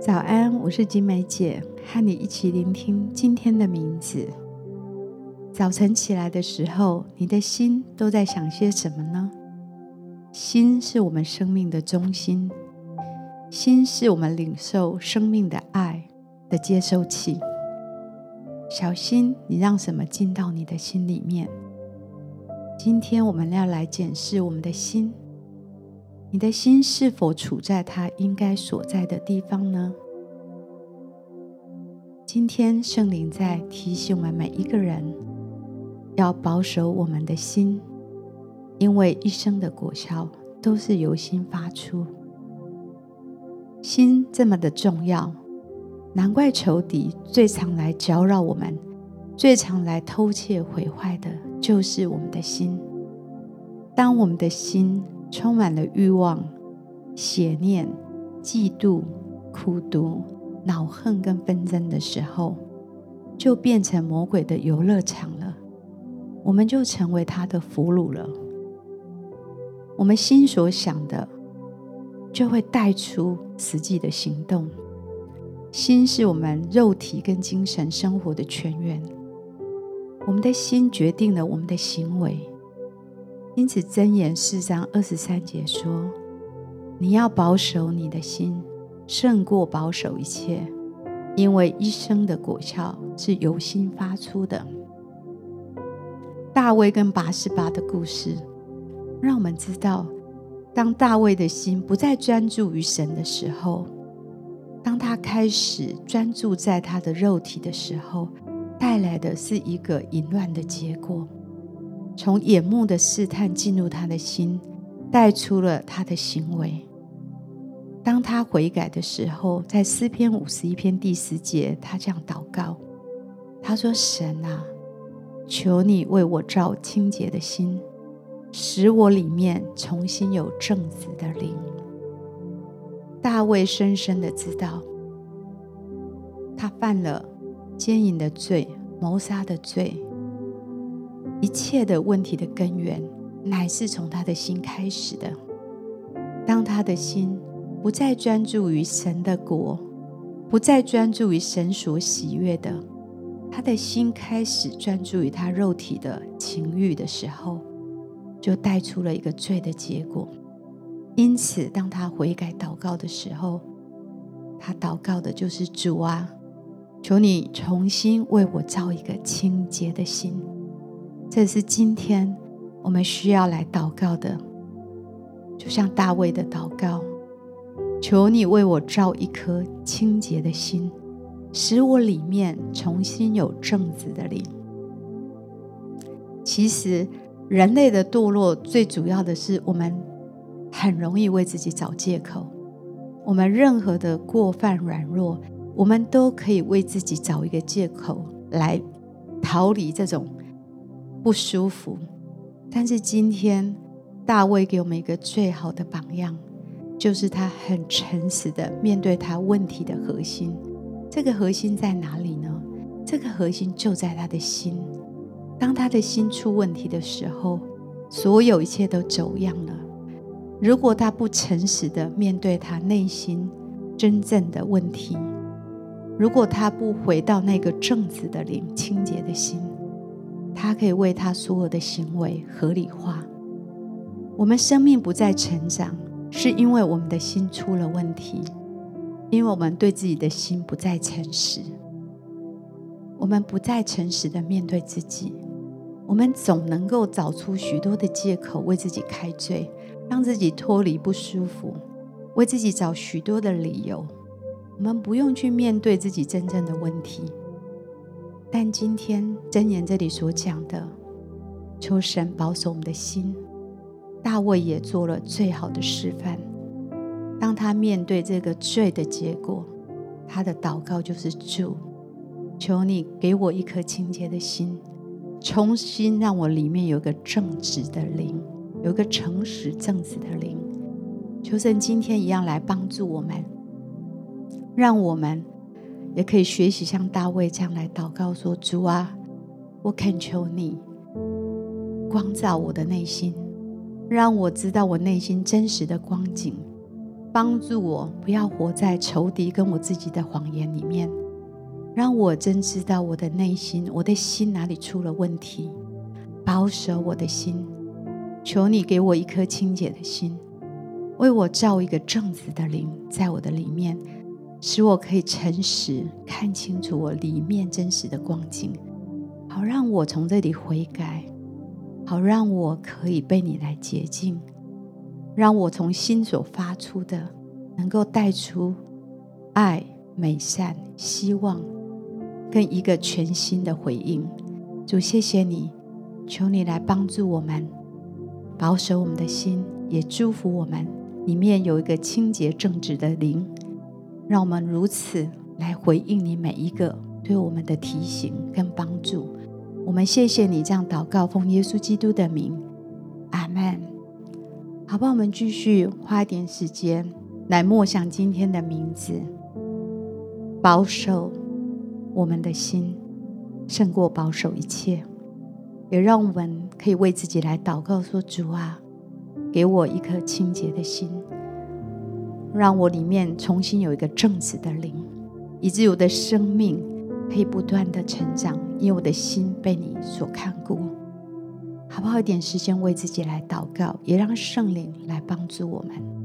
早安，我是金梅姐，和你一起聆听今天的名字。早晨起来的时候，你的心都在想些什么呢？心是我们生命的中心，心是我们领受生命的爱的接收器。小心，你让什么进到你的心里面？今天我们要来检视我们的心。你的心是否处在它应该所在的地方呢？今天圣灵在提醒我们每一个人，要保守我们的心，因为一生的果效都是由心发出。心这么的重要，难怪仇敌最常来搅扰我们，最常来偷窃毁坏的，就是我们的心。当我们的心，充满了欲望、邪念、嫉妒、苦毒、恼恨跟纷争的时候，就变成魔鬼的游乐场了。我们就成为他的俘虏了。我们心所想的，就会带出实际的行动。心是我们肉体跟精神生活的泉源。我们的心决定了我们的行为。因此，箴言四章二十三节说：“你要保守你的心，胜过保守一切，因为一生的果效是由心发出的。”大卫跟拔示巴的故事，让我们知道，当大卫的心不再专注于神的时候，当他开始专注在他的肉体的时候，带来的是一个淫乱的结果。从眼目的试探进入他的心，带出了他的行为。当他悔改的时候，在诗篇五十一篇第十节，他这样祷告：“他说，神啊，求你为我造清洁的心，使我里面重新有正直的灵。”大卫深深的知道，他犯了奸淫的罪、谋杀的罪。一切的问题的根源，乃是从他的心开始的。当他的心不再专注于神的国，不再专注于神所喜悦的，他的心开始专注于他肉体的情欲的时候，就带出了一个罪的结果。因此，当他悔改祷告的时候，他祷告的就是主啊，求你重新为我造一个清洁的心。这是今天我们需要来祷告的，就像大卫的祷告：“求你为我造一颗清洁的心，使我里面重新有正直的灵。”其实，人类的堕落最主要的是我们很容易为自己找借口。我们任何的过犯软弱，我们都可以为自己找一个借口来逃离这种。不舒服，但是今天大卫给我们一个最好的榜样，就是他很诚实的面对他问题的核心。这个核心在哪里呢？这个核心就在他的心。当他的心出问题的时候，所有一切都走样了。如果他不诚实的面对他内心真正的问题，如果他不回到那个正直的灵、清洁的心。他可以为他所有的行为合理化。我们生命不再成长，是因为我们的心出了问题，因为我们对自己的心不再诚实。我们不再诚实的面对自己，我们总能够找出许多的借口为自己开罪，让自己脱离不舒服，为自己找许多的理由。我们不用去面对自己真正的问题。但今天箴言这里所讲的，求神保守我们的心。大卫也做了最好的示范。当他面对这个罪的结果，他的祷告就是：主，求你给我一颗清洁的心，重新让我里面有个正直的灵，有个诚实正直的灵。求神今天一样来帮助我们，让我们。也可以学习像大卫这样来祷告说：“主啊，我恳求你光照我的内心，让我知道我内心真实的光景，帮助我不要活在仇敌跟我自己的谎言里面，让我真知道我的内心，我的心哪里出了问题，保守我的心。求你给我一颗清洁的心，为我造一个正直的灵在我的里面，使我可以诚实看清楚我里面真实的光景，好让我从这里悔改，好让我可以被你来洁净。让我从心所发出的，能够带出爱、美善、希望，跟一个全新的回应。主，谢谢你，求你来帮助我们，保守我们的心，也祝福我们里面有一个清洁正直的灵，让我们如此来回应你每一个对我们的提醒跟帮助。我们谢谢你这样祷告，奉耶稣基督的名，阿门。好吧，我们继续花一点时间来默想今天的名字，保守我们的心胜过保守一切，也让我们可以为自己来祷告说：主啊，给我一颗清洁的心，让我里面重新有一个正直的灵，以致我的生命可以不断的成长，因为我的心被你所看顾。好不好？一点时间为自己来祷告，也让圣灵来帮助我们。